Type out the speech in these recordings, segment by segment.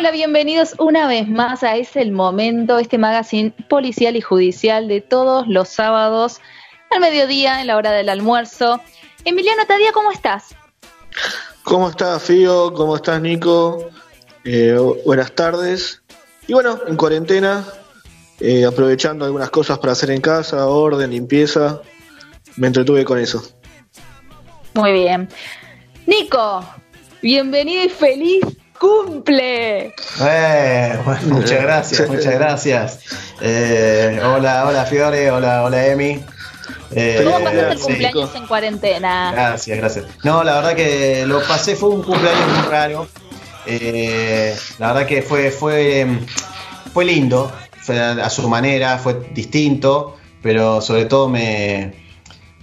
Hola, bienvenidos una vez más a Es el Momento, este magazine policial y judicial de todos los sábados al mediodía, en la hora del almuerzo. Emiliano Tadía, ¿cómo estás? ¿Cómo estás, Fío? ¿Cómo estás, Nico? Eh, buenas tardes. Y bueno, en cuarentena, eh, aprovechando algunas cosas para hacer en casa, orden, limpieza, me entretuve con eso. Muy bien. Nico, bienvenido y feliz cumple. Eh, muchas gracias, muchas gracias. Eh, hola, hola Fiore, hola, hola Emi. Eh, ¿Cómo pasaste el cumpleaños en cuarentena? Gracias, gracias. No, la verdad que lo pasé, fue un cumpleaños muy raro. la verdad que fue, fue, fue lindo, fue a su manera, fue distinto, pero sobre todo me,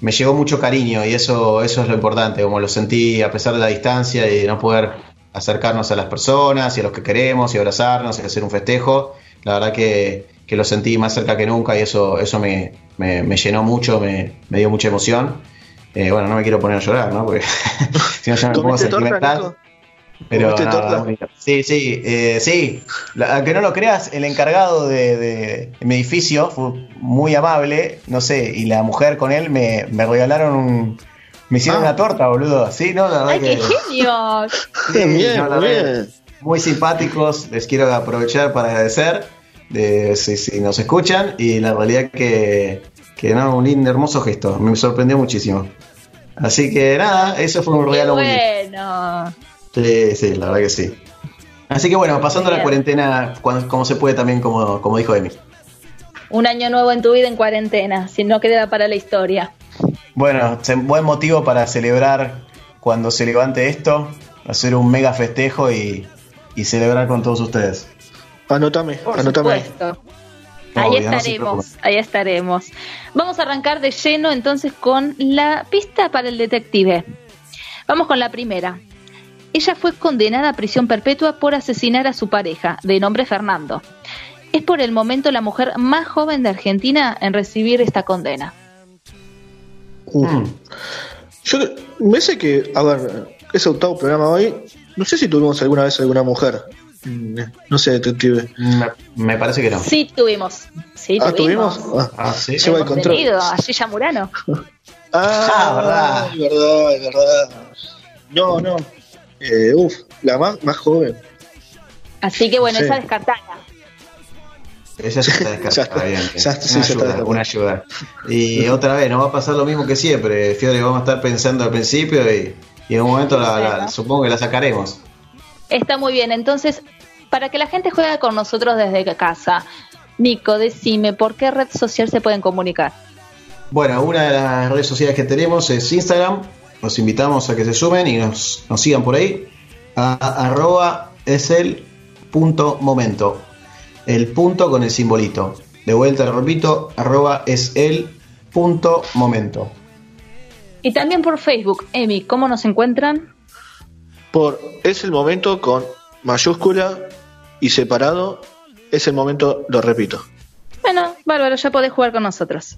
me llegó mucho cariño y eso, eso es lo importante, como lo sentí a pesar de la distancia y no poder acercarnos a las personas y a los que queremos y abrazarnos y hacer un festejo. La verdad que, lo sentí más cerca que nunca y eso, eso me, llenó mucho, me, dio mucha emoción. Eh, bueno, no me quiero poner a llorar, ¿no? Porque si no ya me pongo sentimental. Pero sí, sí, eh, sí. Aunque no lo creas, el encargado de, mi edificio fue muy amable, no sé, y la mujer con él me, me regalaron un, me hicieron ah. una torta, boludo. Sí, no, la verdad ¡Ay, qué genios! bien, bien. Muy simpáticos, les quiero aprovechar para agradecer de, si, nos escuchan y la realidad que, que no, un lindo, hermoso gesto, me sorprendió muchísimo. Así que nada, eso fue un regalo muy bueno. Sí, sí, la verdad que sí. Así que bueno, pasando la cuarentena como se puede también, como, como dijo Emi. Un año nuevo en tu vida en cuarentena, si no queda para la historia. Bueno, buen motivo para celebrar cuando se levante esto, hacer un mega festejo y, celebrar con todos ustedes. Anótame, Por Supuesto. Ahí estaremos, ahí estaremos. Vamos a arrancar de lleno entonces con la pista para el detective. Vamos con la primera. Ella fue condenada a prisión perpetua por asesinar a su pareja, de nombre Fernando. Es por el momento la mujer más joven de Argentina en recibir esta condena. Mm. Yo me sé que, a ver, ese octavo programa hoy, no sé si tuvimos alguna vez alguna mujer. Mm, no sé, detective. Me, parece que no. Sí, tuvimos. Sí, ah, tuvimos. Ah, ah sí. Lleva el control. a Gilla Murano. ah, ah, verdad. Es verdad, es verdad. No, no. Eh, uf, la más, más joven. Así que bueno, esa descartada. Esa se está descartada, bien. una, ayuda, Y otra vez, no va a pasar lo mismo que siempre. Fiore, vamos a estar pensando al principio y, en un momento la, supongo que la sacaremos. Está muy bien. Entonces, para que la gente juegue con nosotros desde casa, Nico, decime, ¿por qué red social se pueden comunicar? Bueno, una de las redes sociales que tenemos es Instagram. Los invitamos a que se sumen y nos, nos sigan por ahí. arroba es el punto momento el punto con el simbolito. De vuelta, lo repito, arroba es el punto momento. Y también por Facebook, Emi, ¿cómo nos encuentran? Por es el momento con mayúscula y separado, es el momento, lo repito. Bueno, bárbaro, ya podés jugar con nosotros.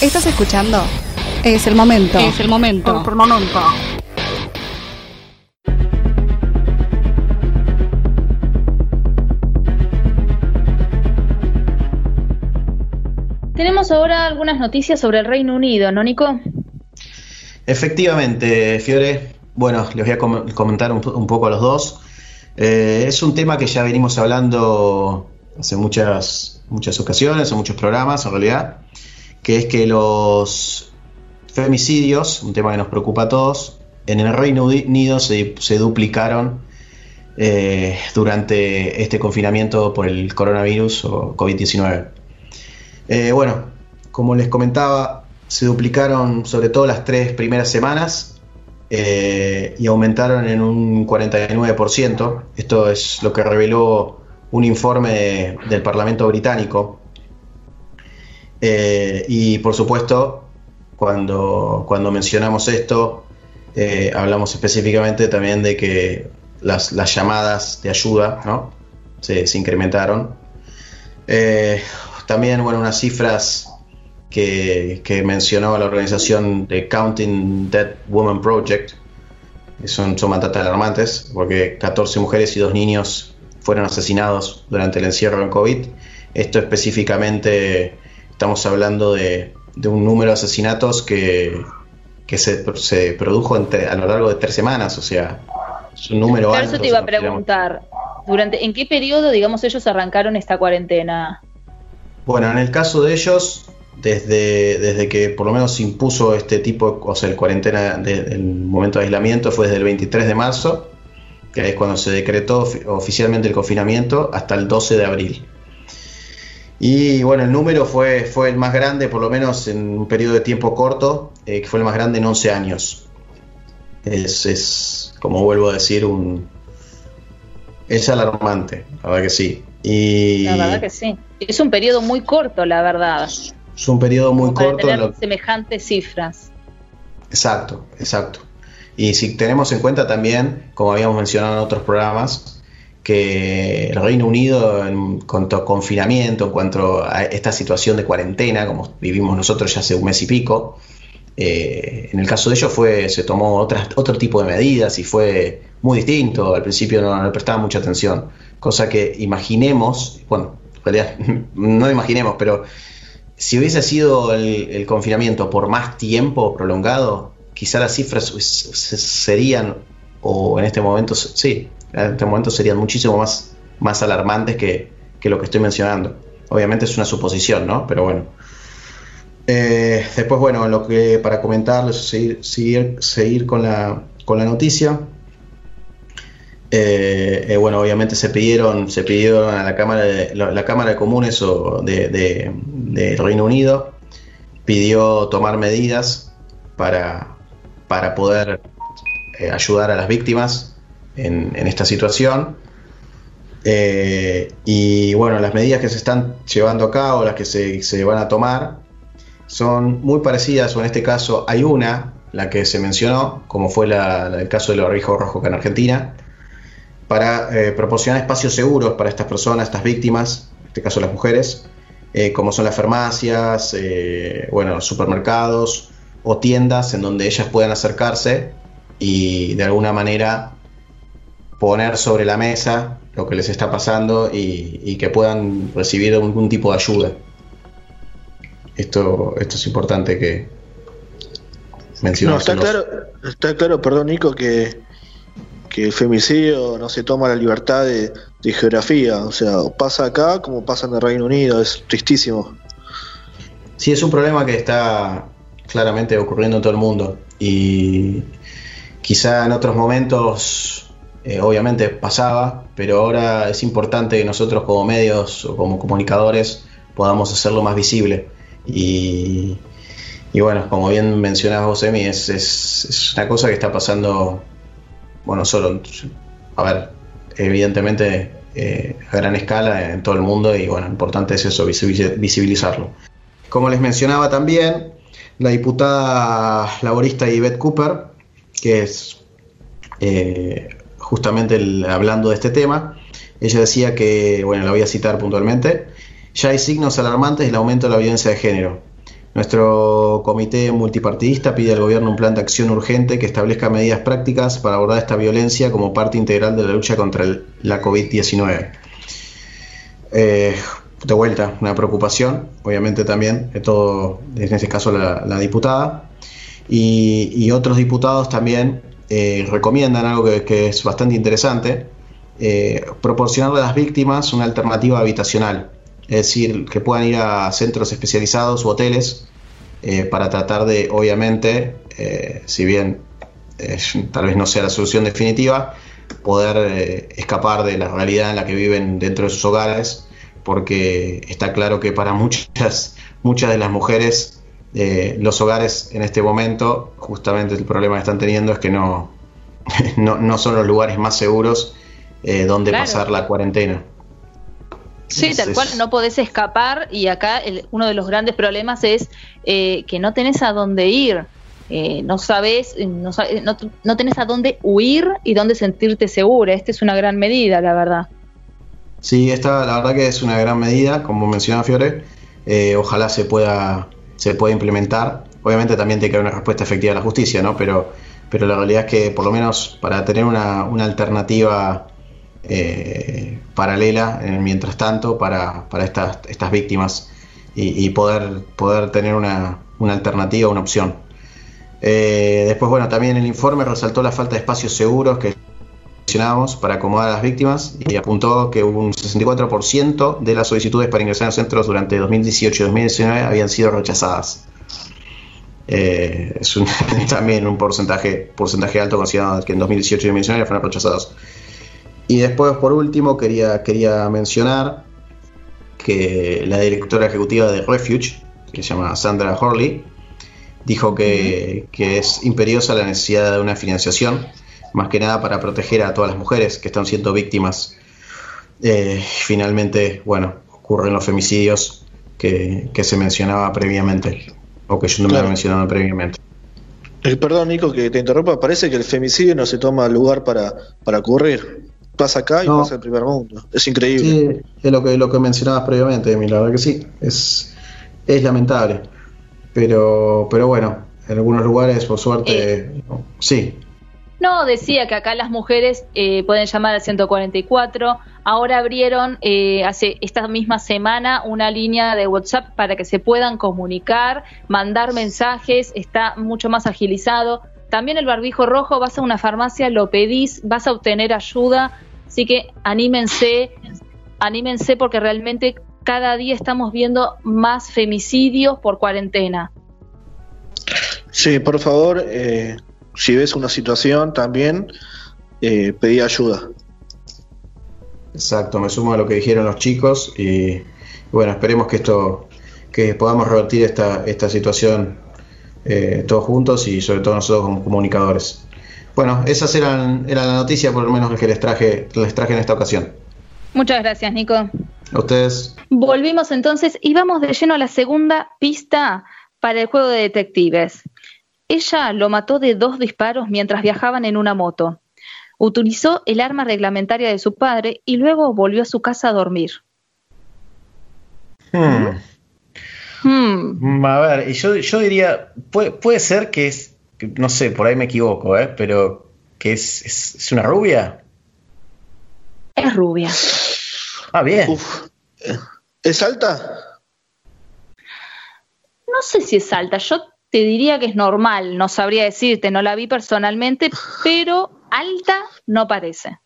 ¿Estás escuchando? Es el momento. Es el momento. Es el momento. Tenemos ahora algunas noticias sobre el Reino Unido, ¿no, Nico? Efectivamente, Fiore. Bueno, les voy a comentar un, poco a los dos. Eh, es un tema que ya venimos hablando hace muchas, ocasiones, en muchos programas en realidad, que es que los femicidios, un tema que nos preocupa a todos, en el Reino Unido se, duplicaron eh, durante este confinamiento por el coronavirus o COVID-19. Eh, bueno, como les comentaba, se duplicaron sobre todo las tres primeras semanas eh, y aumentaron en un 49%. Esto es lo que reveló un informe del Parlamento británico. Eh, y por supuesto, cuando, cuando mencionamos esto, hablamos específicamente también de que las, llamadas de ayuda ¿no? se, se incrementaron. También, bueno, unas cifras que, mencionaba la organización de Counting Dead Woman Project, son, son bastante alarmantes, porque 14 mujeres y dos niños fueron asesinados durante el encierro en COVID. Esto específicamente, estamos hablando de, un número de asesinatos que, se, produjo a lo largo de tres semanas, o sea, es un número alto. eso te iba a preguntar, durante ¿en qué periodo, digamos, ellos arrancaron esta cuarentena? Bueno, en el caso de ellos, desde, desde que por lo menos se impuso este tipo, o sea, el cuarentena, del momento de aislamiento fue desde el 23 de marzo, que es cuando se decretó oficialmente el confinamiento, hasta el 12 de abril. Y bueno, el número fue, fue el más grande, por lo menos en un periodo de tiempo corto, eh, que fue el más grande en 11 años. Es, es, como vuelvo a decir, un, es alarmante, la verdad que sí. Y... La verdad que sí. Es un periodo muy corto, la verdad. Es un periodo muy corto. Tener semejantes cifras. Exacto, exacto. Y si tenemos en cuenta también, como habíamos mencionado en otros programas, que el Reino Unido en cuanto a confinamiento, en cuanto a esta situación de cuarentena, como vivimos nosotros ya hace un mes y pico, eh, en el caso de ellos fue, se tomó otras, otro tipo de medidas y fue muy distinto. Al principio no, le prestaba mucha atención. Cosa que imaginemos, bueno, en realidad no imaginemos, pero si hubiese sido el, confinamiento por más tiempo prolongado, quizá las cifras serían, o en este momento, sí, en este momento serían muchísimo más, más alarmantes que, lo que estoy mencionando. Obviamente es una suposición, ¿no? Pero bueno. Eh, después, bueno, lo que para comentarles, seguir, seguir, seguir con, la, con la noticia. Eh, eh, bueno, obviamente se pidieron, se a la Cámara de, la, Cámara de Comunes o de, Reino Unido pidió tomar medidas para, para poder eh, ayudar a las víctimas en, esta situación. y bueno, las medidas que se están llevando a cabo, las que se, van a tomar, son muy parecidas, o en este caso hay una, la que se mencionó, como fue el caso del barbijo rojo acá en Argentina, para eh, proporcionar espacios seguros para estas personas, estas víctimas, en este caso las mujeres, eh, como son las farmacias, eh, bueno, supermercados o tiendas en donde ellas puedan acercarse y de alguna manera poner sobre la mesa lo que les está pasando y, que puedan recibir algún tipo de ayuda. Esto, esto es importante que mencionemos. No, está claro, está claro, perdón Nico, que que el femicidio no se toma la libertad de, geografía, o sea, pasa acá como pasa en el Reino Unido, es tristísimo. Sí, es un problema que está claramente ocurriendo en todo el mundo. Y quizá en otros momentos eh, obviamente pasaba, pero ahora es importante que nosotros como medios o como comunicadores podamos hacerlo más visible. Y, bueno, como bien mencionabas vos, Emi, es, es una cosa que está pasando bueno, solo, a ver, evidentemente eh, a gran escala en todo el mundo y bueno, importante es eso, visibilizarlo. Como les mencionaba también, la diputada laborista Yvette Cooper, que es eh, justamente hablando de este tema, ella decía que, bueno, la voy a citar puntualmente, ya hay signos alarmantes del aumento de la violencia de género. Nuestro comité multipartidista pide al gobierno un plan de acción urgente que establezca medidas prácticas para abordar esta violencia como parte integral de la lucha contra la COVID-19. Eh, de vuelta, una preocupación, obviamente también, de todo, en este caso la, diputada, y, otros diputados también eh, recomiendan algo que, es bastante interesante, eh, proporcionarle a las víctimas una alternativa habitacional es decir, que puedan ir a centros especializados o hoteles eh, para tratar de, obviamente, eh, si bien eh, tal vez no sea la solución definitiva, poder escapar de la realidad en la que viven dentro de sus hogares, porque está claro que para muchas, muchas de las mujeres los hogares en este momento, justamente el problema que están teniendo es que no, no, son los lugares más seguros donde pasar la cuarentena. Sí, tal cual, no podés escapar y acá uno de los grandes problemas es eh, que no tenés a dónde ir, eh, no sabes, no, no, tenés a dónde huir y dónde sentirte segura. Esta es una gran medida, la verdad. Sí, esta la verdad que es una gran medida, como mencionaba Fiore. Eh, ojalá se pueda, se pueda implementar. Obviamente también tiene que haber una respuesta efectiva a la justicia, ¿no? Pero pero la realidad es que por lo menos para tener una, alternativa eh, paralela en el mientras tanto para, estas, estas víctimas y, poder, poder tener una, alternativa, una opción. Eh, después, bueno, también el informe resaltó la falta de espacios seguros que mencionábamos para acomodar a las víctimas y apuntó que un 64% de las solicitudes para ingresar en centros durante 2018 y 2019 habían sido rechazadas. Eh, es también un porcentaje, porcentaje alto considerado que en 2018 y 2019 fueron rechazados. Y después, por último, quería, quería mencionar que la directora ejecutiva de Refuge, que se llama Sandra Horley, dijo que, que es imperiosa la necesidad de una financiación, más que nada para proteger a todas las mujeres que están siendo víctimas. Eh, finalmente, bueno, ocurren los femicidios que, que se mencionaba previamente o que yo no me había mencionado previamente. Eh, perdón, Nico, que te interrumpa. Parece que el femicidio no se toma lugar para, para ocurrir. Pasa acá y pasa en el primer mundo. Es increíble. Sí, es lo que, lo que mencionabas previamente, la verdad que sí. Es, es lamentable. Pero, pero bueno, en algunos lugares, por suerte, eh, sí. No, decía que acá las mujeres eh, pueden llamar al 144. Ahora abrieron eh, hace esta misma semana una línea de WhatsApp para que se puedan comunicar, mandar mensajes, está mucho más agilizado. También el barbijo rojo, vas a una farmacia, lo pedís, vas a obtener ayuda. Así que anímense, anímense porque realmente cada día estamos viendo más femicidios por cuarentena. Sí, por favor, eh, si ves una situación también, eh, pedí ayuda. Exacto, me sumo a lo que dijeron los chicos y bueno, esperemos que esto, que podamos revertir esta, esta situación eh, todos juntos y sobre todo nosotros como comunicadores. Bueno, esas eran, era la noticia por lo menos que les traje, les traje en esta ocasión. Muchas gracias, Nico. A ustedes. Volvimos entonces y vamos de lleno a la segunda pista para el juego de detectives. Ella lo mató de dos disparos mientras viajaban en una moto. Utilizó el arma reglamentaria de su padre y luego volvió a su casa a dormir. Hmm. Hmm. A ver, yo, yo diría, puede, ser que es, no sé, por ahí me equivoco, ¿eh? pero que es, es, una rubia. Es rubia. Ah, bien. ¿Es alta? No sé si es alta. Yo te diría que es normal, no sabría decirte, no la vi personalmente, pero alta no parece.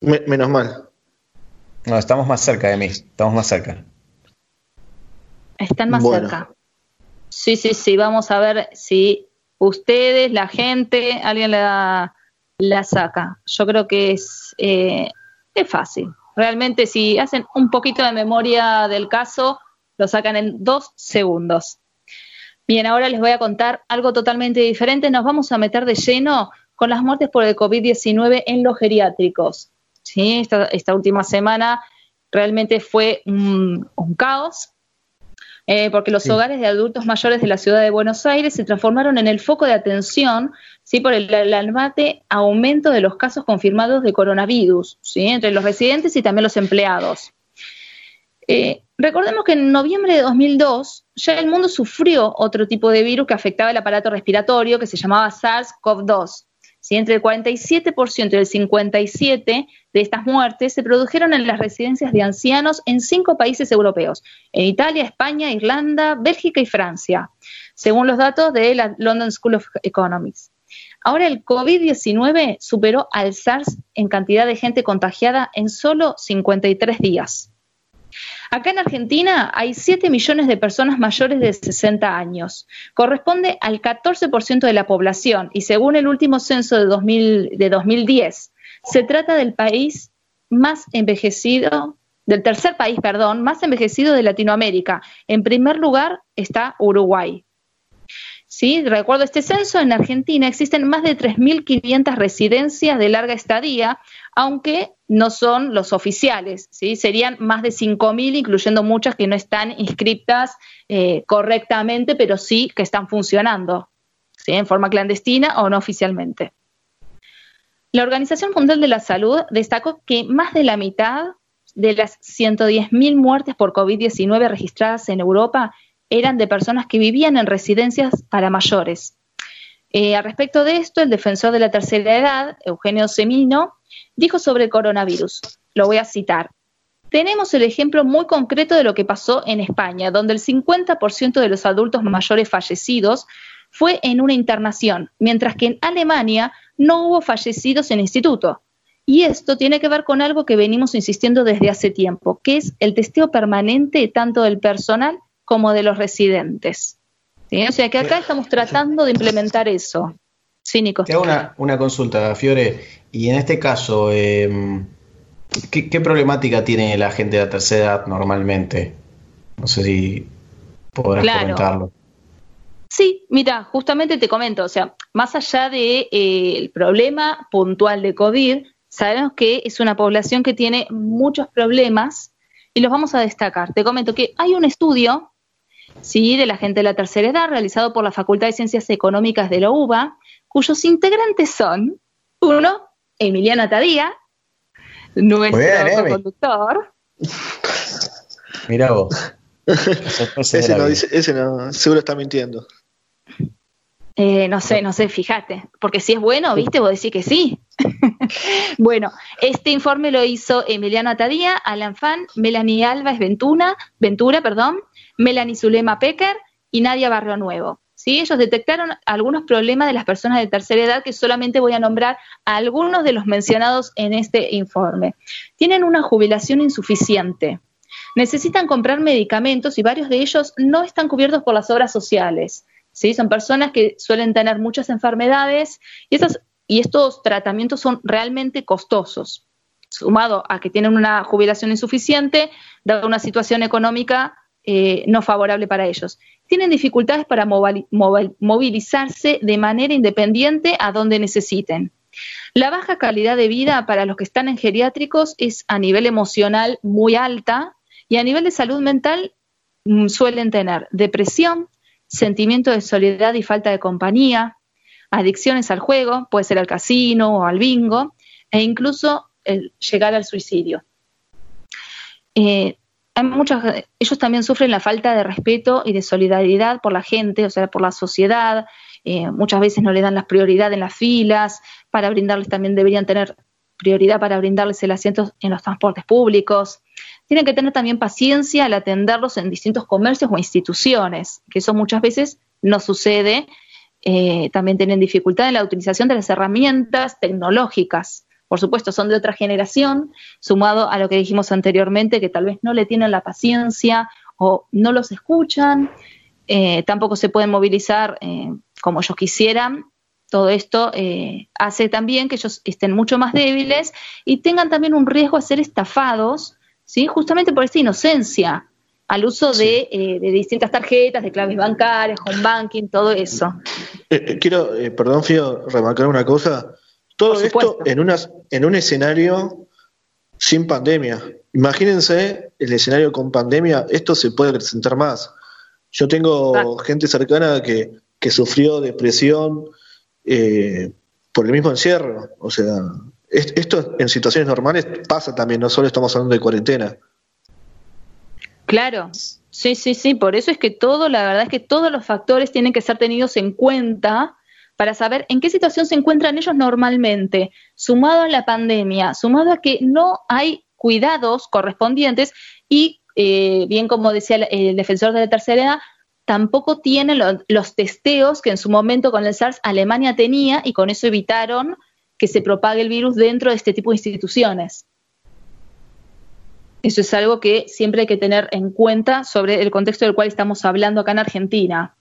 menos mal. No, estamos más cerca de mí, estamos más cerca. Están más cerca. Sí, sí, sí, vamos a ver si ustedes, la gente, alguien la, la saca. Yo creo que es, eh, es fácil. Realmente si hacen un poquito de memoria del caso, lo sacan en dos segundos. Bien, ahora les voy a contar algo totalmente diferente. Nos vamos a meter de lleno con las muertes por el COVID-19 en los geriátricos. ¿Sí? Esta, última semana realmente fue un, caos, eh, porque los hogares de adultos mayores de la ciudad de Buenos Aires se transformaron en el foco de atención ¿sí? por el, alarmante aumento de los casos confirmados de coronavirus ¿sí? entre los residentes y también los empleados. Eh, recordemos que en noviembre de 2002 ya el mundo sufrió otro tipo de virus que afectaba el aparato respiratorio que se llamaba SARS-CoV-2. Entre el 47% y el 57% de estas muertes se produjeron en las residencias de ancianos en cinco países europeos, en Italia, España, Irlanda, Bélgica y Francia, según los datos de la London School of Economics. Ahora el COVID-19 superó al SARS en cantidad de gente contagiada en solo 53 días. Acá en Argentina hay 7 millones de personas mayores de 60 años. Corresponde al 14% de la población y según el último censo de, 2010, se trata del país más envejecido, del tercer país, perdón, más envejecido de Latinoamérica. En primer lugar está Uruguay. ¿Sí? Recuerdo este censo, en Argentina existen más de 3.500 residencias de larga estadía, aunque no son los oficiales, serían más de 5.000, incluyendo muchas que no están inscritas eh, correctamente, pero sí que están funcionando, ¿sí? en forma clandestina o no oficialmente. La Organización Mundial de la Salud destacó que más de la mitad de las 110.000 muertes por COVID-19 registradas en Europa eran de personas que vivían en residencias para mayores. Eh, respecto de esto, el defensor de la tercera edad, Eugenio Semino, dijo sobre el coronavirus, lo voy a citar, tenemos el ejemplo muy concreto de lo que pasó en España, donde el 50% de los adultos mayores fallecidos fue en una internación, mientras que en Alemania no hubo fallecidos en instituto. Y esto tiene que ver con algo que venimos insistiendo desde hace tiempo, que es el testeo permanente tanto del personal como de los residentes. O sea que acá estamos tratando de implementar eso. Sí, Nico. Te hago una, consulta, Fiore. Y en este caso, em, ¿qué, problemática tiene la gente de la tercera edad normalmente? No sé si podrás comentarlo. Sí, mira, justamente te comento, o sea, más allá del de, eh, problema puntual de COVID, sabemos que es una población que tiene muchos problemas y los vamos a destacar. Te comento que hay un estudio ¿sí? de la gente de la tercera edad realizado por la Facultad de Ciencias Económicas de la UBA, cuyos integrantes son, uno, Emiliano Tadía, nuestro conductor. Mira vos. ese, no, ese no, seguro está mintiendo. Eh, no sé, no sé, fíjate, porque si es bueno, viste, vos decís que sí. bueno, este informe lo hizo Emiliano Atadía, Alan Fan, Melanie Alves Ventura, Ventura, perdón, Melanie Zulema Pecker y Nadia Barrio Nuevo. ¿Sí? Ellos detectaron algunos problemas de las personas de tercera edad que solamente voy a nombrar a algunos de los mencionados en este informe. Tienen una jubilación insuficiente, necesitan comprar medicamentos y varios de ellos no están cubiertos por las obras sociales. ¿sí? Son personas que suelen tener muchas enfermedades y, y estos tratamientos son realmente costosos. Sumado a que tienen una jubilación insuficiente, dada una situación económica eh, no favorable para ellos. Tienen dificultades para movilizarse de manera independiente a donde necesiten. La baja calidad de vida para los que están en geriátricos es a nivel emocional muy alta y a nivel de salud mental mm, suelen tener depresión, sentimiento de soledad y falta de compañía, adicciones al juego, puede ser al casino o al bingo, e incluso llegar al suicidio. Eh, hay muchas, ellos también sufren la falta de respeto y de solidaridad por la gente, o sea, por la sociedad. Eh, muchas veces no le dan la prioridad en las filas, para brindarles también deberían tener prioridad para brindarles el asiento en los transportes públicos. Tienen que tener también paciencia al atenderlos en distintos comercios o instituciones, que eso muchas veces no sucede. Eh, también tienen dificultad en la utilización de las herramientas tecnológicas. Por supuesto, son de otra generación, sumado a lo que dijimos anteriormente, que tal vez no le tienen la paciencia o no los escuchan, eh, tampoco se pueden movilizar eh, como ellos quisieran. Todo esto hace también que ellos estén mucho más débiles y tengan también un riesgo a ser estafados ¿sí? justamente por esta inocencia al uso de, eh, de, distintas tarjetas, de claves bancarias, home banking, todo eso. Eh, eh, quiero, perdón, Fío, remarcar una cosa. Todo esto en, una, en un escenario sin pandemia. Imagínense el escenario con pandemia, esto se puede presentar más. Yo tengo gente cercana que, que sufrió depresión por el mismo encierro. O sea, esto en situaciones normales pasa también, no solo estamos hablando de cuarentena. Claro, sí, sí, sí, por eso es que todo, la verdad es que todos los factores tienen que ser tenidos en cuenta para saber en qué situación se encuentran ellos normalmente, sumado a la pandemia, sumado a que no hay cuidados correspondientes y, eh, bien como decía el, defensor de la tercera edad, tampoco tienen los testeos que en su momento con el SARS Alemania tenía y con eso evitaron que se propague el virus dentro de este tipo de instituciones. Eso es algo que siempre hay que tener en cuenta sobre el contexto del cual estamos hablando acá en Argentina.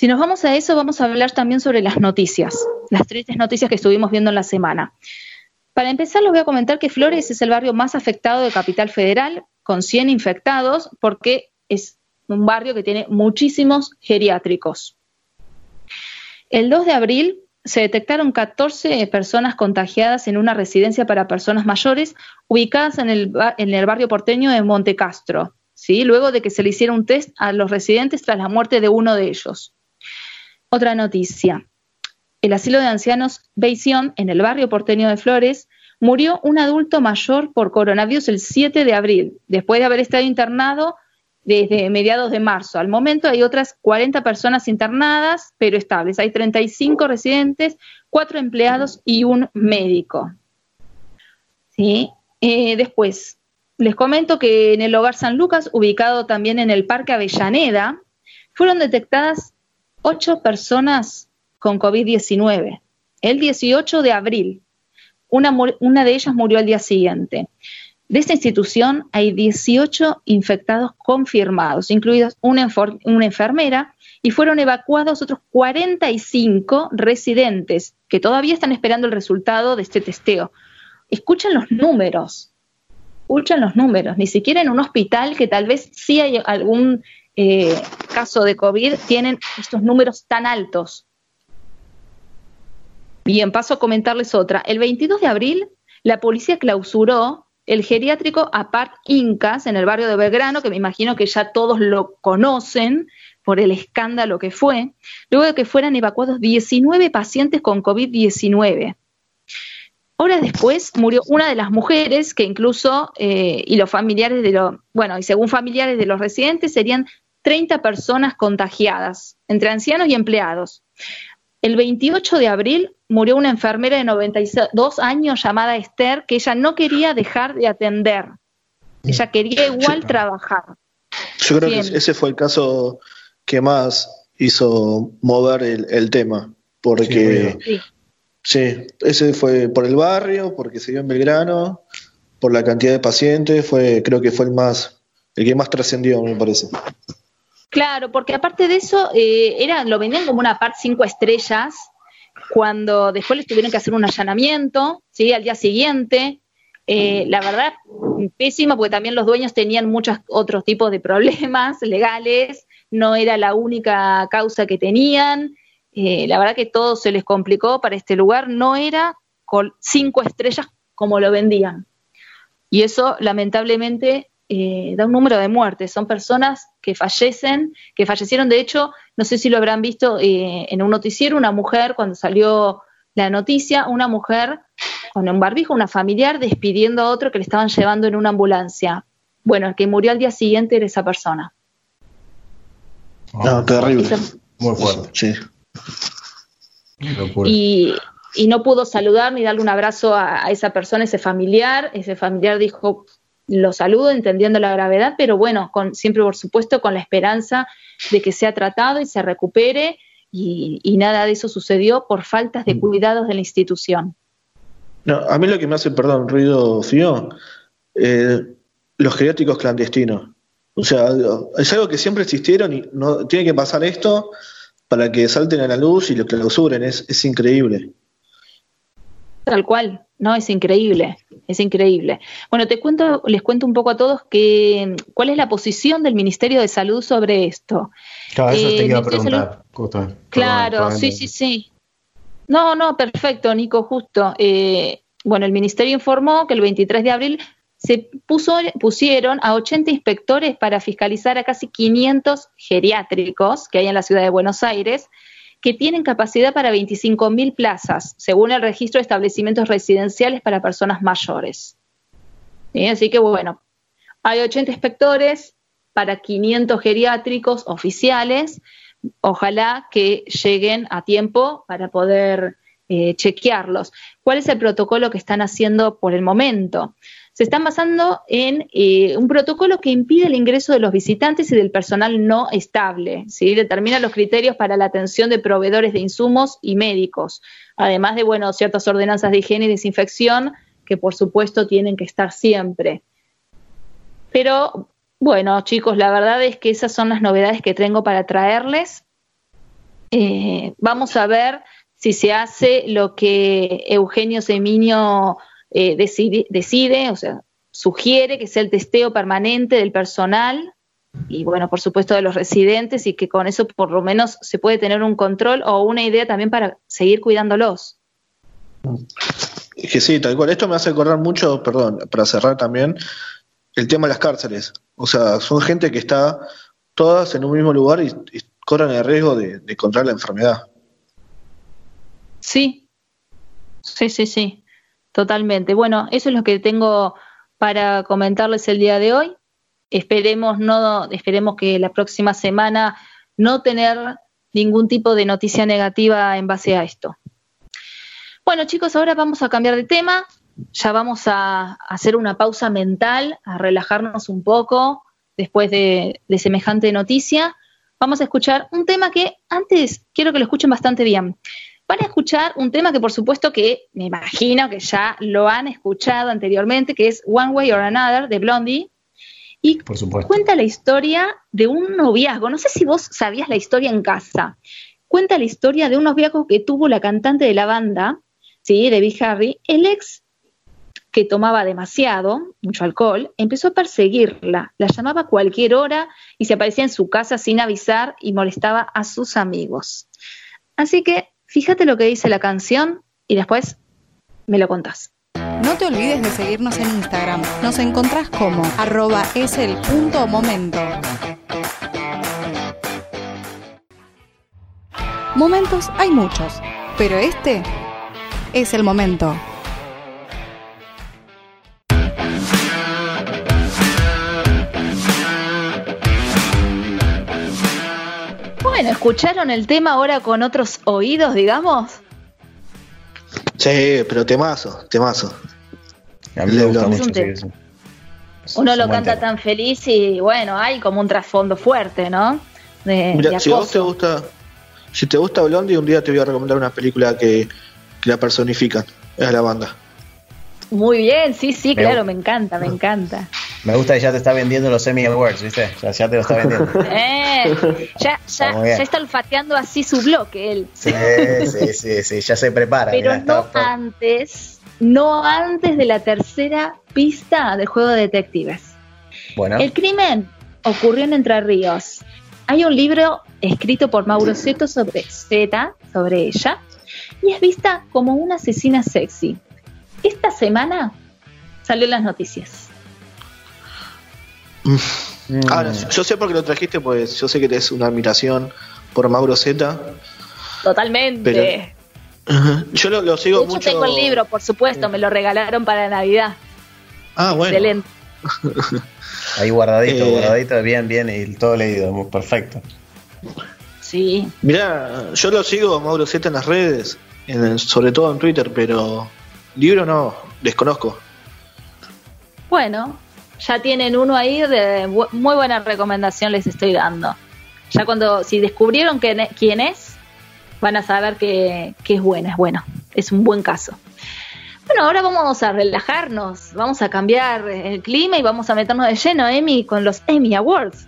Si nos vamos a eso, vamos a hablar también sobre las noticias, las tristes noticias que estuvimos viendo en la semana. Para empezar, les voy a comentar que Flores es el barrio más afectado de Capital Federal, con 100 infectados, porque es un barrio que tiene muchísimos geriátricos. El 2 de abril se detectaron 14 personas contagiadas en una residencia para personas mayores ubicadas en el, en el barrio porteño de Monte Castro, ¿sí? luego de que se le hiciera un test a los residentes tras la muerte de uno de ellos. Otra noticia. El asilo de ancianos Beisón, en el barrio porteño de Flores, murió un adulto mayor por coronavirus el 7 de abril, después de haber estado internado desde mediados de marzo. Al momento hay otras 40 personas internadas, pero estables. Hay 35 residentes, 4 empleados y un médico. ¿Sí? Eh, después, les comento que en el Hogar San Lucas, ubicado también en el Parque Avellaneda, fueron detectadas 8 personas con COVID-19 el 18 de abril. Una, una de ellas murió al día siguiente. De esta institución hay 18 infectados confirmados, incluidos una, una, enfermera, y fueron evacuados otros 45 residentes que todavía están esperando el resultado de este testeo. Escuchen los números, escuchen los números, ni siquiera en un hospital que tal vez sí hay algún eh, caso de COVID tienen estos números tan altos. Bien, paso a comentarles otra. El 22 de abril, la policía clausuró el geriátrico Apart Incas en el barrio de Belgrano, que me imagino que ya todos lo conocen por el escándalo que fue, luego de que fueran evacuados 19 pacientes con COVID-19. Horas después murió una de las mujeres que incluso, eh, y los familiares de los, bueno, y según familiares de los residentes, serían 30 personas contagiadas, entre ancianos y empleados. El 28 de abril murió una enfermera de 92 años llamada Esther, que ella no quería dejar de atender. Ella quería igual trabajar. Yo creo que ese fue el caso que más hizo mover el, tema, porque sí, ese fue por el barrio, porque se dio en Belgrano, por la cantidad de pacientes, fue creo que fue el más el que más trascendió, me parece. Claro, porque aparte de eso, eh, era, lo vendían como una parte cinco estrellas, cuando después les tuvieron que hacer un allanamiento, ¿sí? Al día siguiente. Eh, la verdad, pésimo, porque también los dueños tenían muchos otros tipos de problemas legales, no era la única causa que tenían. Eh, la verdad que todo se les complicó para este lugar, no era con cinco estrellas como lo vendían. Y eso, lamentablemente, eh, da un número de muertes. Son personas que fallecen, que fallecieron. De hecho, no sé si lo habrán visto eh, en un noticiero, una mujer, cuando salió la noticia, una mujer con un barbijo, una familiar, despidiendo a otro que le estaban llevando en una ambulancia. Bueno, el que murió al día siguiente era esa persona. No, terrible. Muy fuerte, sí. Y, y, no pudo saludar ni darle un abrazo a, a, esa persona, ese familiar. Ese familiar dijo, lo saludo entendiendo la gravedad, pero bueno, con, siempre por supuesto con la esperanza de que sea tratado y se recupere y, nada de eso sucedió por faltas de mm. cuidados de la institución. No, a mí lo que me hace, perdón, ruido fío, eh, los geriátricos clandestinos. O sea, es algo que siempre existieron y no tiene que pasar esto para que salten a la luz y lo clausuren, es, es increíble. Tal cual, no, es increíble, es increíble. Bueno, te cuento, les cuento un poco a todos que cuál es la posición del Ministerio de Salud sobre esto. Claro, eso te iba a preguntar. claro, sí, sí, sí. No, no, perfecto, Nico, justo. Eh, bueno, el Ministerio informó que el 23 de abril se puso, pusieron a 80 inspectores para fiscalizar a casi 500 geriátricos que hay en la ciudad de Buenos Aires que tienen capacidad para 25.000 plazas, según el registro de establecimientos residenciales para personas mayores. Así que bueno, hay 80 inspectores para 500 geriátricos oficiales. Ojalá que lleguen a tiempo para poder eh, chequearlos. ¿Cuál es el protocolo que están haciendo por el momento? Se están basando en eh, un protocolo que impide el ingreso de los visitantes y del personal no estable. ¿sí? Determina los criterios para la atención de proveedores de insumos y médicos, además de bueno, ciertas ordenanzas de higiene y desinfección que por supuesto tienen que estar siempre. Pero bueno, chicos, la verdad es que esas son las novedades que tengo para traerles. Eh, vamos a ver si se hace lo que Eugenio Seminio eh, decide, o sea, sugiere que sea el testeo permanente del personal y bueno, por supuesto de los residentes y que con eso por lo menos se puede tener un control o una idea también para seguir cuidándolos. Que sí, tal cual. Esto me hace acordar mucho, perdón, para cerrar también, el tema de las cárceles. O sea, son gente que está todas en un mismo lugar y, corren el riesgo de, de contraer la enfermedad. Sí, sí, sí, sí. Totalmente. Bueno, eso es lo que tengo para comentarles el día de hoy. esperemos no, esperemos que la próxima semana no tener ningún tipo de noticia negativa en base a esto. Bueno, chicos, ahora vamos a cambiar de tema. Ya vamos a hacer una pausa mental, a relajarnos un poco después de, de semejante noticia. Vamos a escuchar un tema que antes quiero que lo escuchen bastante bien. Van a escuchar un tema que por supuesto que me imagino que ya lo han escuchado anteriormente, que es One Way or Another de Blondie. Y cuenta la historia de un noviazgo. No sé si vos sabías la historia en casa. Cuenta la historia de un noviazgo que tuvo la cantante de la banda, ¿sí? de Harry. El ex, que tomaba demasiado, mucho alcohol, empezó a perseguirla. La llamaba a cualquier hora y se aparecía en su casa sin avisar y molestaba a sus amigos. Así que fíjate lo que dice la canción y después me lo contás. No te olvides de seguirnos en Instagram. Nos encontrás como arroba es el punto momento. Momentos hay muchos, pero este es el momento. ¿Escucharon el tema ahora con otros oídos, digamos? Sí, pero temazo, temazo. A mí me gusta mucho. Uno lo canta tan feliz y bueno, hay como un trasfondo fuerte, ¿no? Mira, si vos te gusta, si te gusta Blondie, un día te voy a recomendar una película que, la personifican, es la banda. Muy bien, sí, sí, claro, me encanta, me encanta. Me gusta que ya te está vendiendo los Emmy Awards, ¿viste? Ya, ya te lo está vendiendo. Eh, ya, ya, ya, está olfateando así su bloque él. Sí, sí, sí, sí, ya se prepara. Pero no antes, no antes de la tercera pista del juego de detectives. Bueno. El crimen ocurrió en Entre Ríos. Hay un libro escrito por Mauro Zeto sobre Z, sobre ella, y es vista como una asesina sexy. Esta semana salió en las noticias. Mm. Ahora, yo sé por qué lo trajiste, pues yo sé que es una admiración por Mauro Z. Totalmente. yo lo, sigo mucho. Yo tengo el libro, por supuesto, me lo regalaron para Navidad. Ah, bueno. Excelente. Ahí guardadito, eh, guardadito, bien, bien, y todo leído, muy perfecto. Sí. Mirá, yo lo sigo Mauro Z en las redes, sobre todo en Twitter, pero libro no, desconozco. Bueno, ya tienen uno ahí de muy buena recomendación les estoy dando. Ya cuando, si descubrieron quién es, van a saber que, es buena, es bueno, es un buen caso. Bueno, ahora vamos a relajarnos, vamos a cambiar el clima y vamos a meternos de lleno, Emmy, con los Emmy Awards.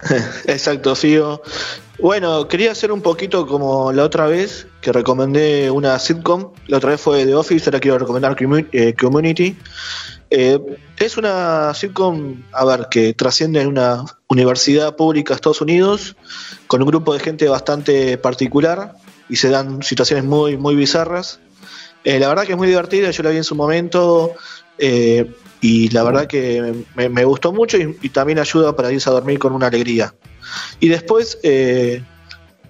Exacto, Fío. Bueno, quería hacer un poquito como la otra vez, que recomendé una sitcom. La otra vez fue The Office, ahora quiero recomendar eh, Community. Eh, es una sitcom, a ver, que trasciende en una universidad pública de Estados Unidos, con un grupo de gente bastante particular y se dan situaciones muy, muy bizarras. Eh, la verdad que es muy divertida, yo la vi en su momento eh, y la verdad que me, gustó mucho y, también ayuda para irse a dormir con una alegría. Y después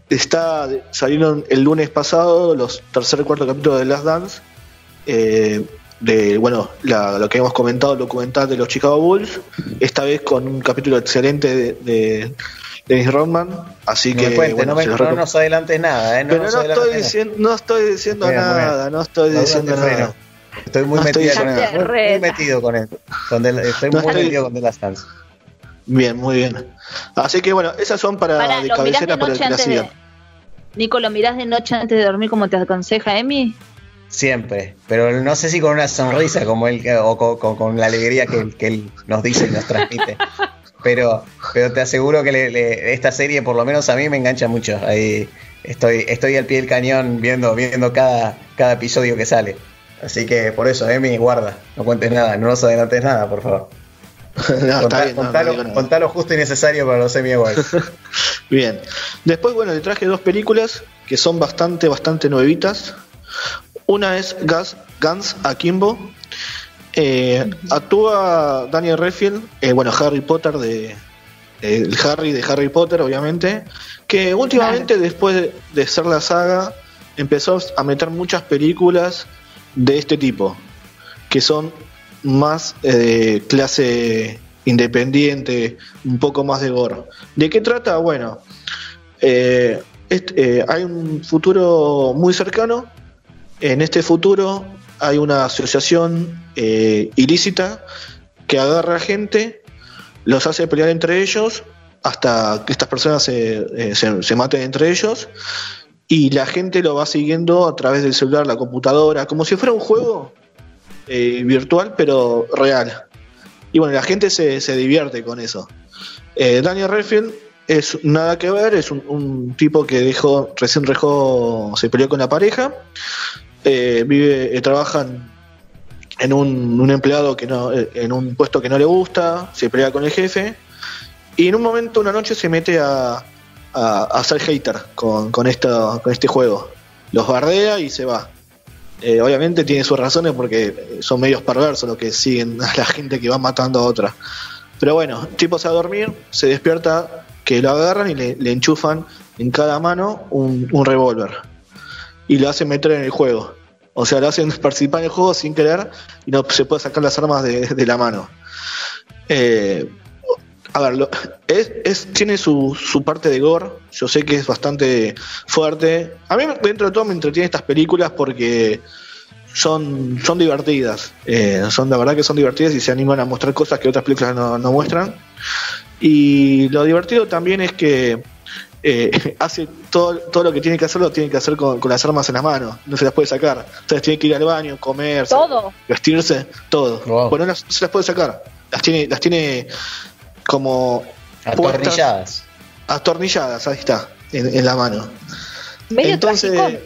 está salieron el lunes pasado los tercer y cuarto capítulos de Last Dance de bueno lo que hemos comentado el documental de los Chicago Bulls esta vez con un capítulo excelente de, de Dennis Rodman así que bueno, no, nos adelantes nada ¿eh? pero no, estoy diciendo no estoy diciendo nada no estoy diciendo nada. estoy muy metido con él muy, metido con él. Estoy muy metido con The Last Dance bien muy bien. Así que bueno esas son para, de cabecera para el que la Nico, ¿lo mirás de noche antes de dormir como te aconseja Emi? Siempre, pero no sé si con una sonrisa como él o con, la alegría que, que, él nos dice y nos transmite. Pero, pero te aseguro que esta serie, por lo menos a mí, me engancha mucho. Ahí estoy, estoy al pie del cañón viendo, viendo cada, cada episodio que sale. Así que por eso, Emi, guarda, no cuentes nada, no nos adelantes nada, por favor. contalo, justo y necesario para los Emmy Awards. bien. Después, bueno, le traje dos películas que son bastante, bastante nuevitas. Una es Gas, Guns Akimbo. Eh, actúa Daniel Redfield, eh, bueno, Harry Potter de. el Harry de Harry Potter, obviamente. Que últimamente, después de, ser la saga, empezó a meter muchas películas de este tipo. Que son más eh, clase independiente, un poco más de gore. ¿De qué trata? Bueno, eh, eh, hay un futuro muy cercano. En este futuro hay una asociación eh, ilícita que agarra gente, los hace pelear entre ellos hasta que estas personas se, se, maten entre ellos y la gente lo va siguiendo a través del celular, la computadora, como si fuera un juego virtual pero real. Y bueno, la gente se, se divierte con eso. Daniel Redfield es nada que ver, es un, tipo que dejó, recién dejó, se peleó con la pareja, eh, vive, eh, trabaja en un, empleado que no, eh, en un puesto que no le gusta, se pelea con el jefe, y en un momento, una noche, se mete a, a, ser hater con, con, esta, con este juego. Los bardea y se va. obviamente tiene sus razones porque son medios perversos los que siguen a la gente que va matando a otra. Pero bueno, el tipo se va a dormir, se despierta que lo agarran y le, enchufan en cada mano un, revólver y lo hacen meter en el juego. O sea, lo hacen participar en el juego sin querer y no se puede sacar las armas de, la mano. Eh, a ver, es, tiene su, su, parte de gore. Yo sé que es bastante fuerte. A mí, dentro de todo, me entretiene estas películas porque son, son divertidas. Eh, son la verdad que son divertidas y se animan a mostrar cosas que otras películas no, no muestran. Y lo divertido también es que eh, hace todo, todo lo que tiene que hacer, lo tiene que hacer con, las armas en las manos, no se las puede sacar. Entonces tiene que ir al baño, comer, vestirse, todo. Bueno, no se las puede sacar, las tiene, las tiene como atornilladas. atornilladas, ahí está, en, la mano. Entonces,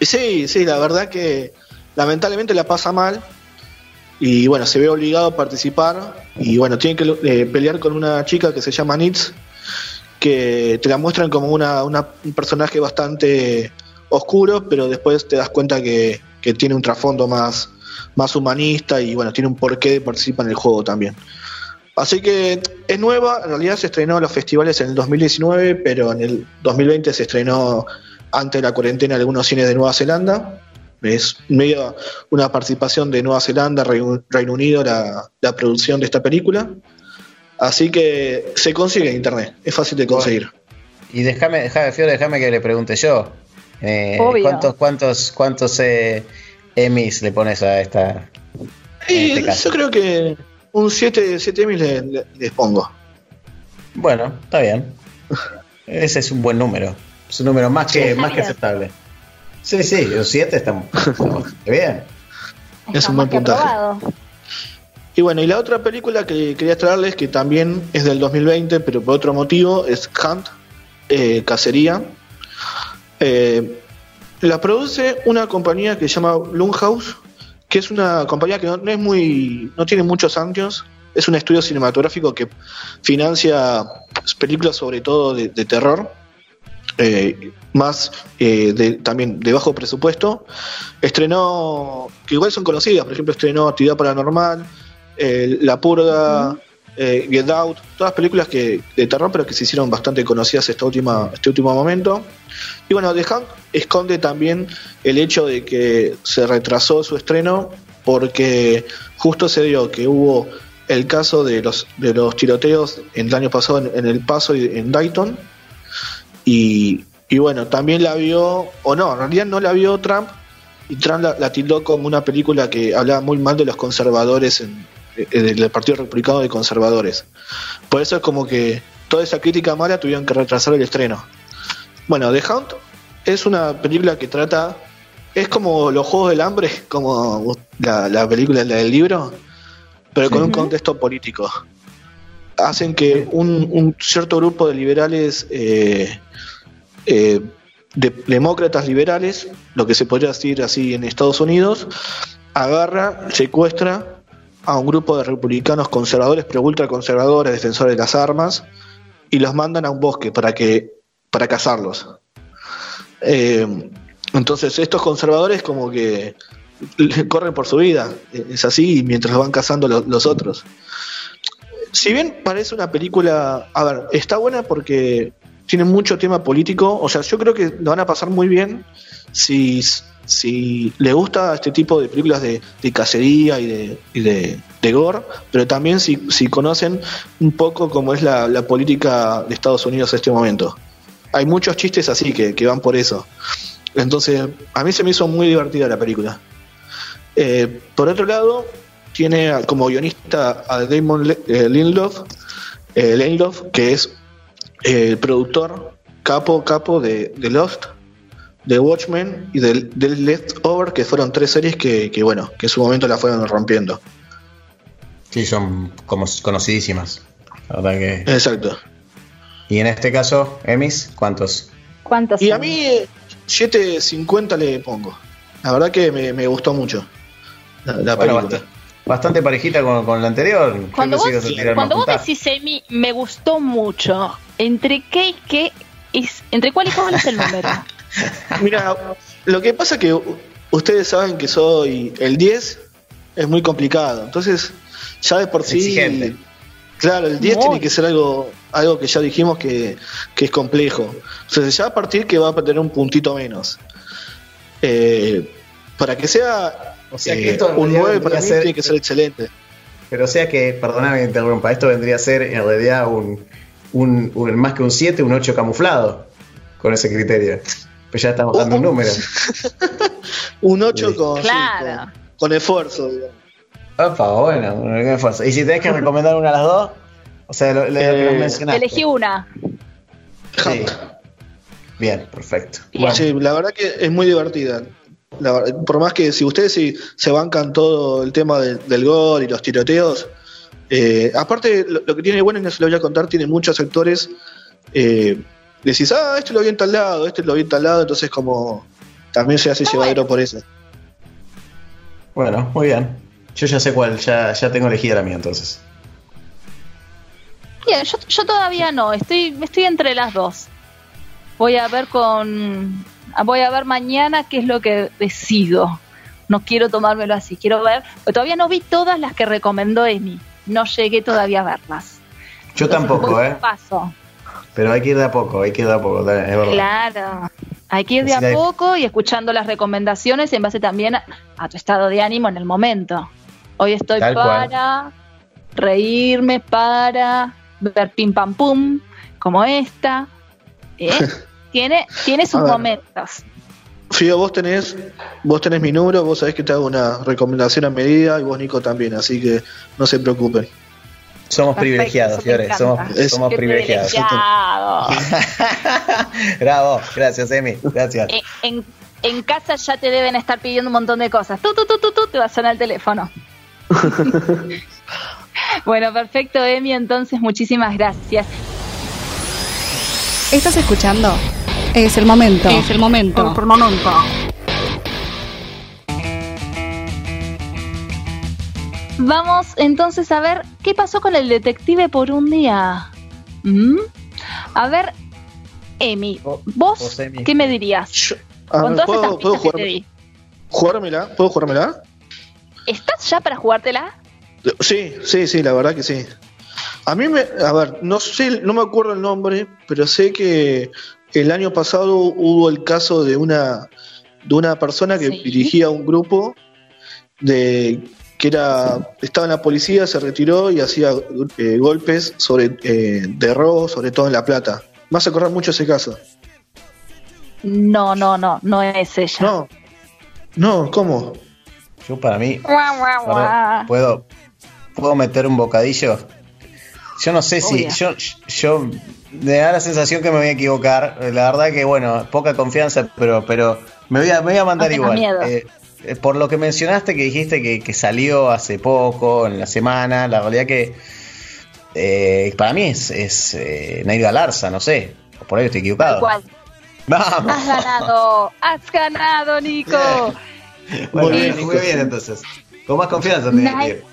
sí, sí, la verdad que lamentablemente la pasa mal y bueno, se ve obligado a participar y bueno, tiene que eh, pelear con una chica que se llama Nitz, que te la muestran como una, un personaje bastante oscuro, pero después te das cuenta que, tiene un trasfondo más, más humanista y bueno, tiene un porqué de participar en el juego también. Así que es nueva, en realidad se estrenó en los festivales en el 2019, pero en el 2020 se estrenó antes de la cuarentena en algunos cines de Nueva Zelanda es medio una participación de Nueva Zelanda, Reino, Unido, la, producción de esta película. Así que se consigue en internet, es fácil de conseguir. Y déjame, déjame, Fiore, déjame que le pregunte yo. Eh, ¿Cuántos, cuántos, cuántos eh, Emmys le pones a esta? Este yo creo que un 7, 7 Emmys le, les pongo. Bueno, está bien. Ese es un buen número. Es un número más que, más que aceptable. Sí, sí, los siete están, bien. es un buen puntaje. Y bueno, y la otra película que quería traerles, que también es del 2020, pero por otro motivo, es Hunt, eh, Cacería. Eh, la produce una compañía que se llama Blumhouse, que es una compañía que no, es muy, no tiene muchos años, es un estudio cinematográfico que financia películas sobre todo de terror eh, más de, también de bajo presupuesto. Estrenó, que igual son conocidas, por ejemplo, estrenó Actividad Paranormal, eh, La Purga, Get Out, todas películas que de terror, pero que se hicieron bastante conocidas esta última, este último momento. Y bueno, The Hunt esconde también el hecho de que se retrasó su estreno porque justo se dio que hubo el caso de los, de los tiroteos en el año pasado en, en El Paso y en Dayton y, bueno, también la vio, o no, en realidad no la vio Trump, y Trump la, tildó como una película que hablaba muy mal de los conservadores, en, eh, del Partido Republicano de Conservadores. Por eso es como que toda esa crítica mala tuvieron que retrasar el estreno. Bueno, The Hunt es una película que trata, es como los Juegos del Hambre, como la, película del libro, pero con un contexto político. Hacen que un, cierto grupo de liberales eh, eh, de, demócratas liberales, lo que se podría decir así en Estados Unidos, agarra, secuestra a un grupo de republicanos conservadores, pero ultraconservadores, defensores de las armas, y los mandan a un bosque para que para cazarlos. Eh, entonces estos conservadores como que corren por su vida, es así, mientras van cazando los otros. Si bien parece una película, a ver, está buena porque tiene mucho tema político. O sea, yo creo que lo van a pasar muy bien si, si le gusta este tipo de películas de, de cacería y de, y de, de gore, pero también si, si conocen un poco cómo es la, la política de Estados Unidos en este momento. Hay muchos chistes así que, que van por eso. Entonces, a mí se me hizo muy divertida la película. Eh, por otro lado, tiene como guionista a Damon eh, Lindelof, eh, Lindelof, que es el productor capo capo de, de Lost, de Watchmen y del de Leftover, que fueron tres series que, que, bueno, que en su momento la fueron rompiendo. Sí, son como conocidísimas. La verdad que. Exacto. Y en este caso, Emis, ¿cuántos? ¿Cuántos? Y a mí eh, 7.50 le pongo. La verdad que me, me gustó mucho la, la Bueno, película. bast- bastante parejita con, con la anterior. Cuando vos, cuando vos decís Emi, me gustó mucho. ¿Entre qué y qué es? ¿Entre cuál y cuál es el número? Mira, lo que pasa es que ustedes saben que soy el 10, es muy complicado. Entonces, ya de por sí. exigente. Claro, el 10 Muy. tiene que ser algo algo que ya dijimos que, que es complejo. Entonces, ya a partir que va a tener un puntito menos. Eh, para que sea, O sea que eh, esto un realidad 9 para mí ser- tiene que ser excelente. Pero o sea que, perdóname que interrumpa, esto vendría a ser en realidad un, un, un- más que un 7, un 8 camuflado. Con ese criterio. Pues ya estamos dando un Uh, uh. número. Un 8 Sí. con, sí, Claro. con, con esfuerzo. digamos. Opa, bueno, un esfuerzo. Y si tenés que recomendar una a las dos, o sea, lo, lo Eh, mencionaste. Elegí una. Sí. Bien, perfecto. Bien. Sí, la verdad que es muy divertida. La por más que si ustedes si se bancan todo el tema del- del gol y los tiroteos, eh, aparte lo, lo que tiene bueno, y no se lo voy a contar, tiene muchos sectores. Eh, decís, ah, este lo vi en tal lado, este lo vi en tal lado, entonces como también se hace llevadero por eso. Bueno, muy bien. Yo ya sé cuál, ya, ya tengo elegida la mía entonces. Bien, yo, yo todavía no, estoy, estoy entre las dos. Voy a ver con. Voy a ver mañana qué es lo que decido. No quiero tomármelo así, quiero ver. Todavía no vi todas las que recomendó Emi. No llegué todavía a verlas. Yo Entonces, tampoco, ¿eh? Paso. Pero hay que ir de a poco, hay que ir de a poco, es verdad. Claro. Hay que ir de a poco y escuchando las recomendaciones en base también a, tu estado de ánimo en el momento. Hoy estoy Tal cual. para reírme, para ver pim pam pum, como esta. ¿eh? tiene, tiene sus momentos. Fío, vos tenés, vos tenés mi número, vos sabés que te hago una recomendación a medida y vos Nico también, así que no se preocupen. Somos Perfecto, privilegiados, encanta. somos, somos privilegiados. privilegiado. Bravo, gracias, Emi, gracias. En, en- en casa ya te deben estar pidiendo un montón de cosas. Tú, tú, tú, tú, tú, te va a sonar el teléfono. bueno, perfecto, Emi. Entonces, muchísimas gracias. Estás escuchando. Es el momento. Es el momento. Por momento. Vamos entonces a ver qué pasó con el detective por un día. ¿Mm? A ver, Emi, Vos- vos. ¿qué me dirías? Yo- a Con ver, todas estas ¿puedo, puedo pistas que te jugar- di. jugármela? ¿Puedo jugármela? ¿Estás ya para jugártela? Sí, sí, sí, la verdad que sí. A mí me, a ver, no sé, no me acuerdo el nombre, pero sé que el año pasado hubo el caso de una de una persona que Sí. dirigía un grupo de que era estaba en la policía, se retiró y hacía eh, golpes sobre eh, de robo, sobre todo en la plata. Me hace acordar mucho ese caso. No, no, no, no es ella. No, no, ¿cómo? Yo para mí, Guau, guau, guau. perdón, ¿puedo, ¿puedo meter un bocadillo? Yo no sé si, yo, yo me da la sensación que me voy a equivocar. La verdad que, bueno, poca confianza, pero, pero me voy a, me voy a mandar No igual. miedo. Eh, por lo que mencionaste, que dijiste que, que salió hace poco, en la semana, la realidad que eh, para mí es, es eh, Nair Galarza, no sé. Por ahí estoy equivocado. Cual. Vamos. Has ganado, has ganado, Nico. Bueno, Muy bien, muy bien entonces. Con más confianza ir.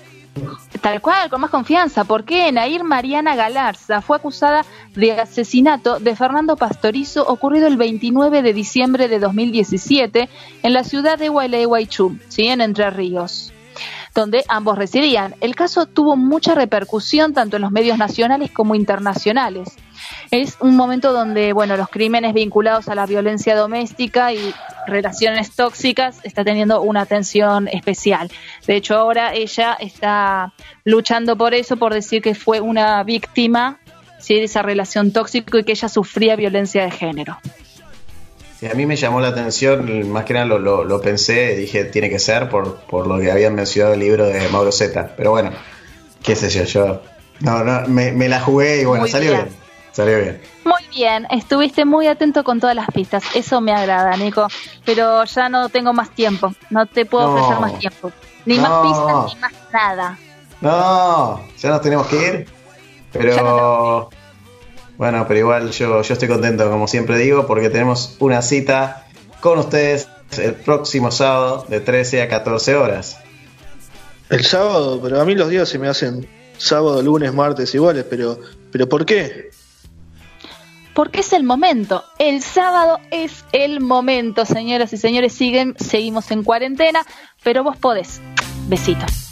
Tal cual, con más confianza, porque Nair Mariana Galarza fue acusada de asesinato de Fernando Pastorizo ocurrido el 29 de diciembre de 2017 en la ciudad de Gualeguaychú, ¿sí? en Entre Ríos, donde ambos residían. El caso tuvo mucha repercusión tanto en los medios nacionales como internacionales. es un momento donde, bueno, los crímenes vinculados a la violencia doméstica y relaciones tóxicas está teniendo una atención especial. De hecho, ahora ella está luchando por eso, por decir que fue una víctima ¿sí? de esa relación tóxica y que ella sufría violencia de género. Sí, a mí me llamó la atención, más que nada lo, lo, pensé, dije, tiene que ser por, por lo que habían mencionado el libro de Mauro Zeta. Pero bueno, qué sé yo, yo no, no, me, la jugué y bueno, salió bien. Salió bien. Muy bien, estuviste muy atento con todas las pistas. Eso me agrada, Nico. Pero ya no tengo más tiempo. No te puedo ofrecer más tiempo. Ni más pistas, ni más nada. No, ya nos tenemos que ir. Pero. Bueno, pero igual yo, yo estoy contento, como siempre digo, porque tenemos una cita con ustedes el próximo sábado de 13 a 14 horas. El sábado, pero a mí los días se me hacen sábado, lunes, martes iguales, pero, pero ¿por qué? Porque es el momento. El sábado es el momento, señoras y señores. Siguen, seguimos en cuarentena, pero vos podés. Besitos.